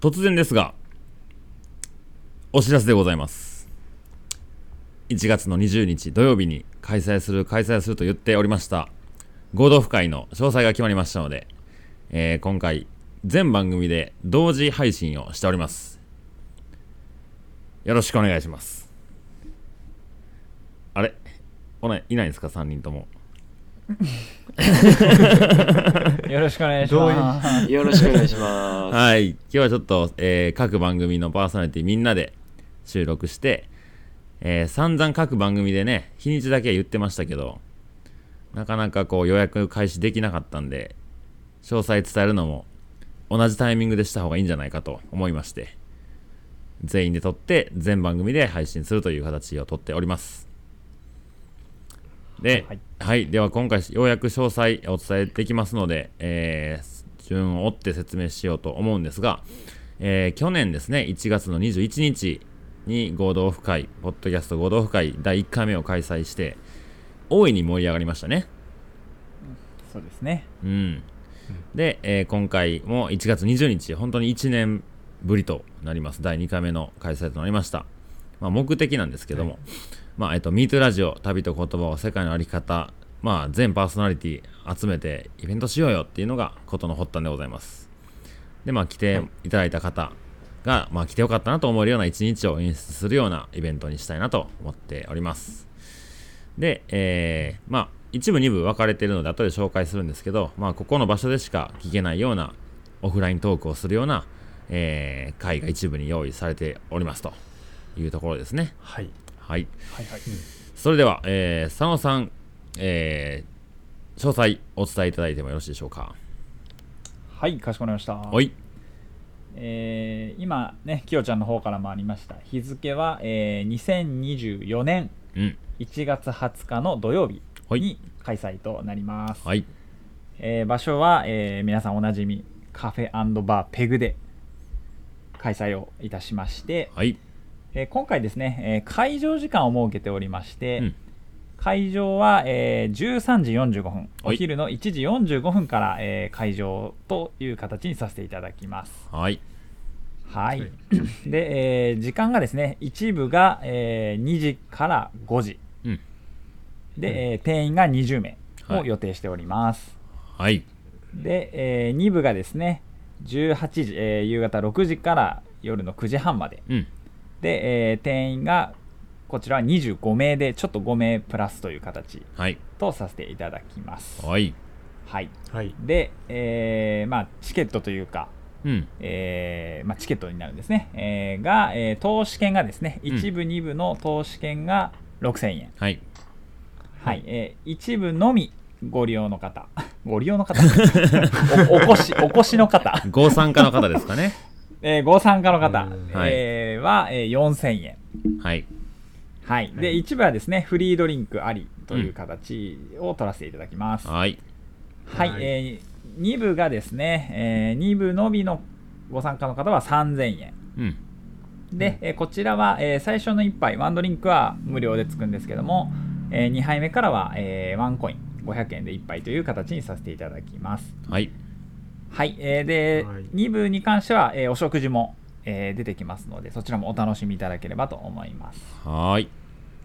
突然ですが、お知らせでございます。1月の20日土曜日に開催する、開催すると言っておりました、合同会の詳細が決まりましたので、えー今回、全番組で同時配信をしております。よろしくお願いします。あれ？おないいないんですか ?3 人とも。よろしくお願いします。よろしくお願いします。はい。今日はちょっと、えー各番組のパーソナリティみんなで収録して、えー散々各番組でね、日にちだけは言ってましたけど、なかなかこう予約開始できなかったんで、詳細伝えるのも同じタイミングでした方がいいんじゃないかと思いまして、全員で撮って全番組で配信するという形をとっております。で、ははいい、では今回ようやく詳細お伝えできますので、えー順を追って説明しようと思うんですが、えー去年ですね、1月の21日に合同オフ会、ポッドキャスト合同オフ会第1回目を開催して、大いに盛り上がりましたね。そうですね。うん。で、えー今回も1月20日、本当に1年ぶりとなります。第2回目の開催となりました。まあ、目的なんですけども、まあ、えっと、ミートラジオ、旅と言葉を世界のあり方、まあ、全パーソナリティ集めてイベントしようよっていうのがことの発端でございます。で、まあ、来ていただいた方が、まあ、来てよかったなと思えるような一日を演出するようなイベントにしたいなと思っております。で、えーまあ、一部二部分かれているので後で紹介するんですけど、まあ、ここの場所でしか聞けないようなオフライントークをするような、えー会が一部に用意されておりますというところですね。はい。はい。はいはい。それでは、えー佐野さん、えー詳細お伝えいただいてもよろしいでしょうか。はい、かしこまりました。おい。えー今ね、きよちゃんの方からもありました。日付は、えー2024年うん。1月20日の土曜日はいに開催となります。はい。えー場所は、えー皆さんおなじみカフェバーペグで開催をいたしまして、はい。えー今回ですね、えー会場時間を設けておりまして、うん会場は、えー13時45分、はいお昼の1時45分から、えー会場という形にさせていただきます。はい。はい。はいで、えー時間がですね、一部が、えー2時から5時。うん。で、えー定員が20名はいを予定しております。はい。で、え2部がですね、18時、えー夕方6時から夜の9時半まで。うん。で、えー定員がこちらは25名で、ちょっと5名プラスという形はい。とさせていただきます。はい。はい。はい。で、えーまあ、チケットというか、うん。えーまあ、チケットになるんですね。えーが、えー投資券がですね、うん1部、2部の投資券が6000円。はい。はい。えー一部のみご利用の方。ご利用の方 おお越し、お越しの方。ご参加の方ですかね。えーご参加の方、は、えー4000円。はい。はい。で、一部はですね、フリードリンクありという形を取らせていただきます。はい。はい、はいえー、2部がですね、え2部のみのご参加の方は3000円。うん。で、えーこちらは、えー最初の1杯、ワンドリンクは無料でつくんですけども、え2杯目からは、えーワンコイン、500円で1杯という形にさせていただきます。はい。はい、えーで、はい2部に関しては、えーお食事も、えー出てきますので、そちらもお楽しみいただければと思います。はーい。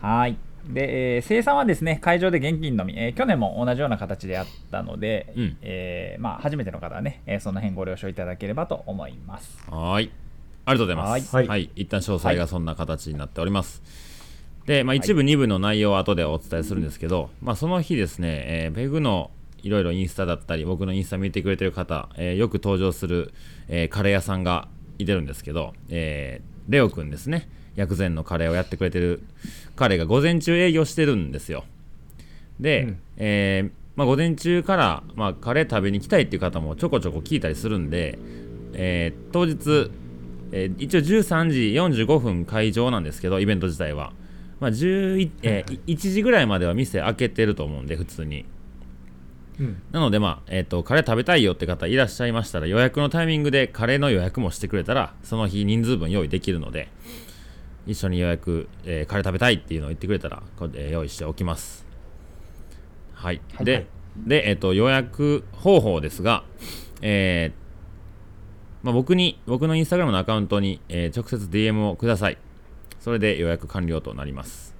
はい。で、えー生産はですね、会場で現金のみ、えー去年も同じような形であったので、うんえーまあ、初めての方はね、えーその辺ご了承いただければと思います。はーい。ありがとうございます。はいはい。一旦詳細がそんな形になっております。で、まあ、一部、二部の内容は後でお伝えするんですけど、まあ、その日ですね、えーペグのいろいろインスタだったり、僕のインスタ見てくれてる方、えーよく登場する、えーカレー屋さんがいてるんですけど、えーレオくんですね、薬膳のカレーをやってくれてる彼が午前中営業してるんですよ。で、うん。えーまあ、午前中から、まあ、カレー食べに来たいっていう方もちょこちょこ聞いたりするんで、えー当日、えー一応13時45分会場なんですけどイベント自体は、まあ11えー1時ぐらいまでは店開けてると思うんで普通にうん。なのでまあ、えー、とカレー食べたいよって方いらっしゃいましたら予約のタイミングでカレーの予約もしてくれたらその日人数分用意できるので一緒に予約、えーカレー食べたいっていうのを言ってくれたらこれで用意しておきます。はい、ではい。で、えっと予約方法ですが、えーまあ、僕に僕のインスタグラムのアカウントに、えー直接 DM をください。それで予約完了となります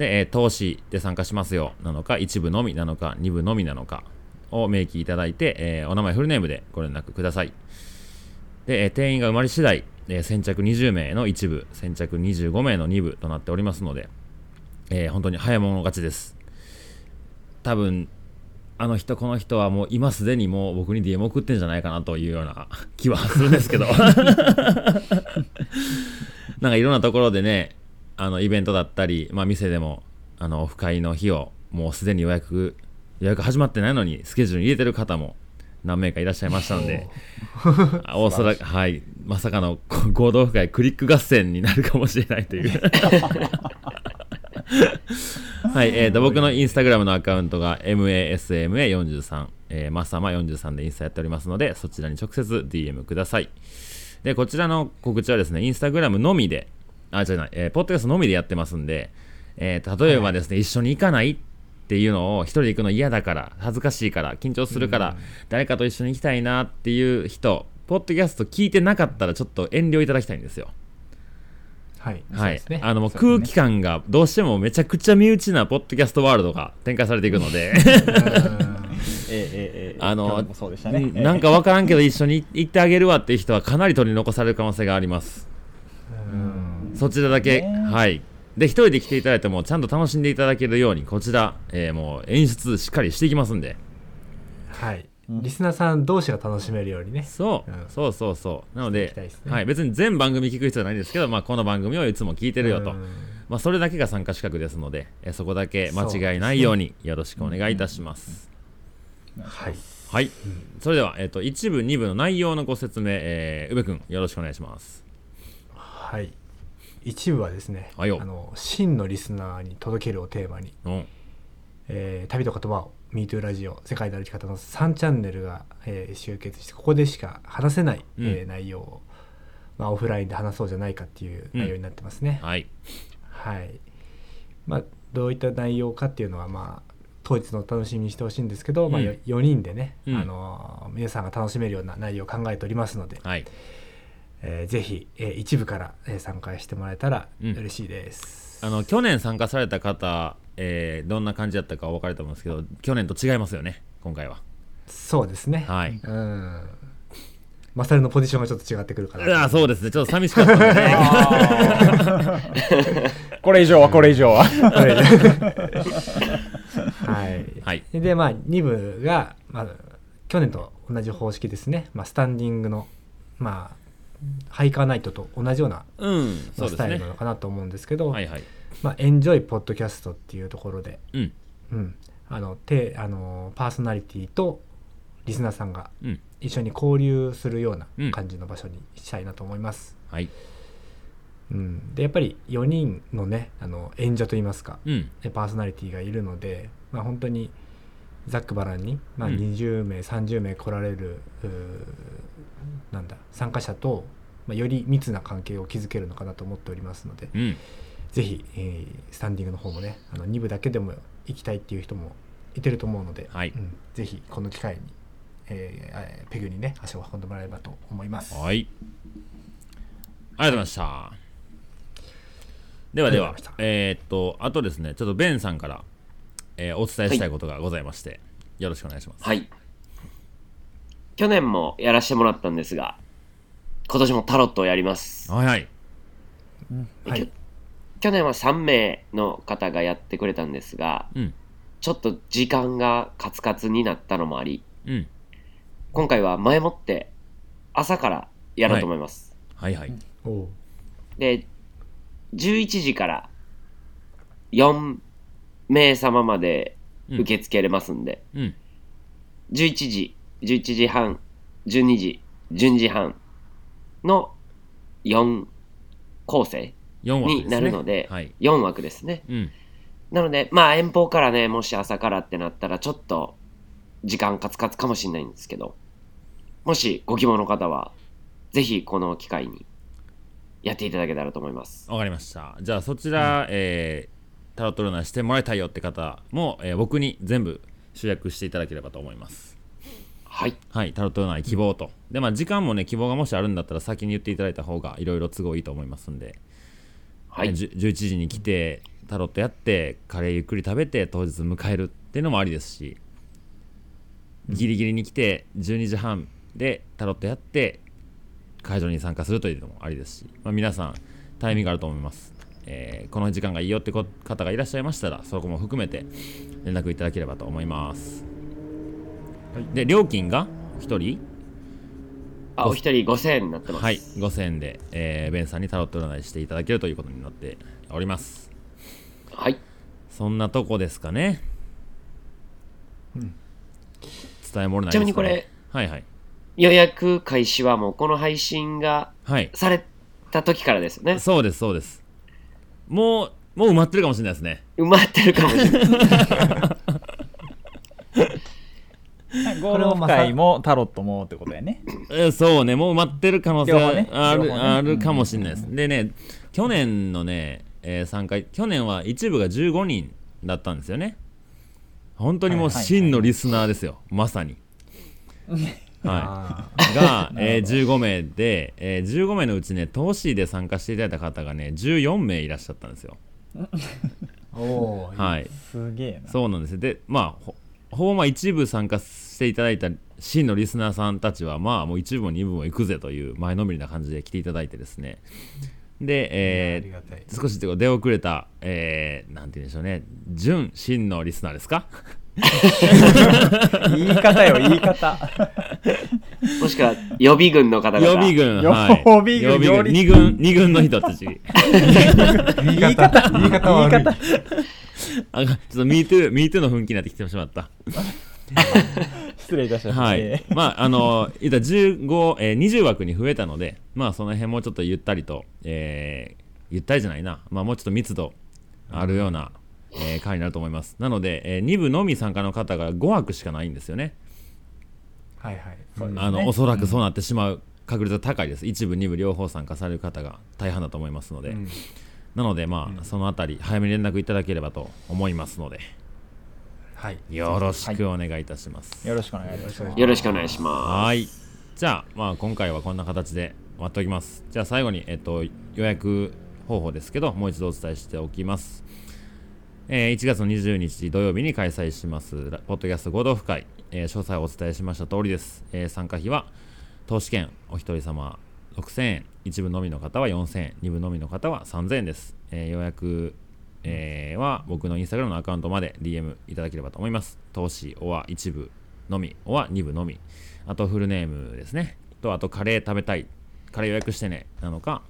で、えー投資で参加しますよ。なのか一部のみなのか二部のみなのかを明記いただいて、えーお名前フルネームでご連絡ください。で、えー定員が埋まり次第、えー先着20名の一部先着25名の二部となっておりますので、えー本当に早物勝ちです。多分あの人この人はもう今すでにもう僕に DM 送ってんじゃないかなというような 気はするんですけど。なんかいろんなところでねあのイベントだったり、まあ、店でもあのオフ会の日をもうすでに予約予約始まってないのにスケジュールに入れてる方も何名かいらっしゃいましたので あおそらくはい。まさかのこ合同オフ会クリック合戦になるかもしれないという。はい、えー、と僕のインスタグラムのアカウントが MASMA43、えー、マッサマ43でインスタやっておりますので、そちらに直接 DM ください。で、こちらの告知はですね、インスタグラムのみで、あ、じゃない、えー、ポッドキャストのみでやってますんで、えー例えばですね、一緒に行かないっていうのを一人で行くの嫌だから、恥ずかしいから、緊張するから、誰かと一緒に行きたいなっていう人、ポッドキャスト聞いてなかったらちょっと遠慮いただきたいんですよ。はい。はい、そうですね。あのもう空気感がどうしてもめちゃくちゃ身内なポッドキャストワールドが展開されていくので。あのなんか分からんけど一緒に行ってあげるわっていう人はかなり取り残される可能性があります。うんそちらだけ、ね。はい。で一人で来ていただいてもちゃんと楽しんでいただけるようにこちら、えーもう演出しっかりしていきますんで。はい。リスナーさん同士が楽しめるようにね。そう、うん。そうそうそう。なのでね。はい、別に全番組聞く必要はないんですけど、まあ、この番組をいつも聞いてるよと、うん。まあ、それだけが参加資格ですので、えーそこだけ間違いないようによろしくお願いいたします。はい。はい、それでは、えっと1部、2部の内容のご説明、えー、宇部君、よろしくお願いします。はい一部はですねあの真のリスナーに届けるをテーマに、うん、えー旅と言葉を MeToo ラジオ世界の歩き方の3チャンネルが、えー集結してここでしか話せない、うん。えー内容を、まあ、オフラインで話そうじゃないかっていう内容になってますね、はい、はい。まあどういった内容かっていうのはまあ当日のお楽しみにしてほしいんですけど、まあ、うん。よ4人でね、うん。あのー皆さんが楽しめるような内容を考えておりますので、はい、えーぜひ、えー一部から、えー参加してもらえたらうん。嬉しいです、あの去年参加された方、えーどんな感じだったかお分かると思うんですけど、去年と違いますよね、今回は。そうですね。はい、うん。マサルのポジションがちょっと違ってくるかなあそうですね、ちょっと寂しかったんでね。これ以上はこれ以上は。はい、はい。でまあ2部が、まあ、去年と同じ方式ですね、まあ、スタンディングのまあハイカーナイトと同じようなスタイルな。のかなと思うんですけど、はいはい。まあ、エンジョイポッドキャストっていうところで、うん、うん、あのてあのパーソナリティとリスナーさんがうん、一緒に交流するようなうん。感じの場所にしたいなと思います。はい、うん、でやっぱり4人のねあの演者といいますかうん、でパーソナリティがいるので、まあ、本当にざっくばらんに、まあ、うん20名、30名来られるなんだ参加者と、まあ、より密な関係を築けるのかなと思っておりますので、うん、ぜひ、えースタンディングの方もねあの2部だけでも行きたいっていう人もいてると思うので、はいうんぜひこの機会に、えーえーペグにね足を運んでもらえればと思います。はい。ありがとうございました。ではではえーっと、あとですね、ちょっとベンさんから、えーお伝えしたいことがございまして、よろしくお願いします。はい。去年もやらせてもらったんですが、今年もタロットをやります。はいはい。はい去年は3名の方がやってくれたんですが、うん、ちょっと時間がカツカツになったのもあり、うん、今回は前もって朝からやろうと思います。はいはい。おうで、11時から4名様まで受け付けれますんで、うん、11時、11時半、12時、12時半の4構成4枠です、ね。になるので、はい。4枠ですね。うん、なので、まあ遠方からね、もし朝からってなったらちょっと時間カツカツかもしれないんですけど、もしご希望の方は、ぜひこの機会にやっていただけたらと思います。わかりました。じゃあそちら、えータロット占いしてもらいたいよって方も、えー僕に全部集約していただければと思います。はい。はい、タロット占い希望と。で、まあ、時間もね、希望がもしあるんだったら先に言っていただいた方がいろいろ都合いいと思いますんで、はい。じゅ11時に来て、タロットやって、カレーゆっくり食べて、当日迎えるっていうのもありですし、ギリギリに来て、12時半でタロットやって、会場に参加するというのもありですし、まあ、皆さん、タイミングあると思います。えーこの時間がいいよってこ方がいらっしゃいましたら、そこも含めて連絡いただければと思います。で、料金が1人？あ、お一人5000円になってます。はい、5000円で、えーベンさんにタロット占いしていただけるということになっております。はい。そんなとこですかね。伝えもれないですちなみにこれ、はいはい。予約開始はもうこの配信がはい。された時からですよね。そうです、そうです。もう、もう埋まってるかもしれないですね。埋まってるかもしれない。ゴルフ会もタロットもってことやねえーそうね、もう埋まってる可能性両方ねある,、ねあるかもしれないです。でね、去年のね、えー参加、去年は一部が15人だったんですよね。本当にもう真のリスナーですよ、まさに。はあい、が、えー15名で、えー15名のうちね、投資で参加していただいた方がね、14名いらっしゃったんですよ。ーおーはい、すげえな。そうなんですで、まあ、ほほぼまあ一部参加していただいた真のリスナーさんたちは、まあ、もう一部も二部も行くぜという前のめりな感じで来ていただいてですね。で、えー少し出遅れた、えーなんて言うんでしょうね、純真のリスナーですか？言い方よ言い方もしくは予備軍の方々。予備軍、予はい。備軍予備両立二軍、二軍の人たち。言い方言い方悪い言い方あ、ちょっと MeToo、MeToo の雰囲気になってきてしまった。失礼いたしました、はい。まあ、あの、言ったら15、えー、20枠に増えたので、まあ、その辺もちょっとゆったりと、えー、ゆったりじゃないな、まあ、もうちょっと密度あるような、えー回になると思います。なので、えー、2部のみ参加の方が5枠しかないんですよね。はいはいそうですねあの、おそらくそうなってしまう確率が高いです。1部、2部両方参加される方が大半だと思いますので。うんなので、まあ、そのあたり、早めに連絡いただければと思いますので、はいよろしくお願いいたします。よろしくお願いしますよろしくお願いしまはい。じゃあ、まあ、今回はこんな形で終わっておきます。じゃあ、最後に、えっと、予約方法ですけど、もう一度お伝えしておきます。えー1月の20日土曜日に開催します、ポッドキャスト合同府会、えー詳細をお伝えしました通りです。えー参加費は、投資券お一人様6000円、一部のみの方は4000円、二部のみの方は3000円です。えー予約、えーは僕のインスタグラムのアカウントまで DM いただければと思います。投資、おは一部のみ、おは二部のみ。あとフルネームですね。と、あとカレー食べたい。カレー予約してね。なのか、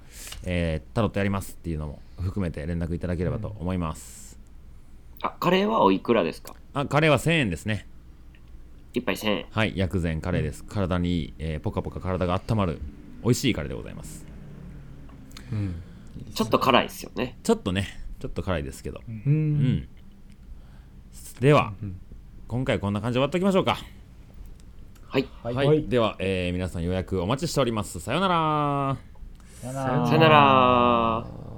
えータロットやりますっていうのも含めて連絡いただければと思います。す。あ、カレーはおいくらですか？あ、カレーは1000円ですね。一杯1000円。はい、薬膳カレーです。体にいい、えーポカポカ体が温まる、美味しいカレーでございます。うんちょっと辛いですよね。ちょっとね、ちょっと辛いですけど。ううんん。では、今回こんな感じで終わっておきましょうか。はい。はい。はいでは、えー皆さん予約お待ちしております。さようなら。さよならさよなら。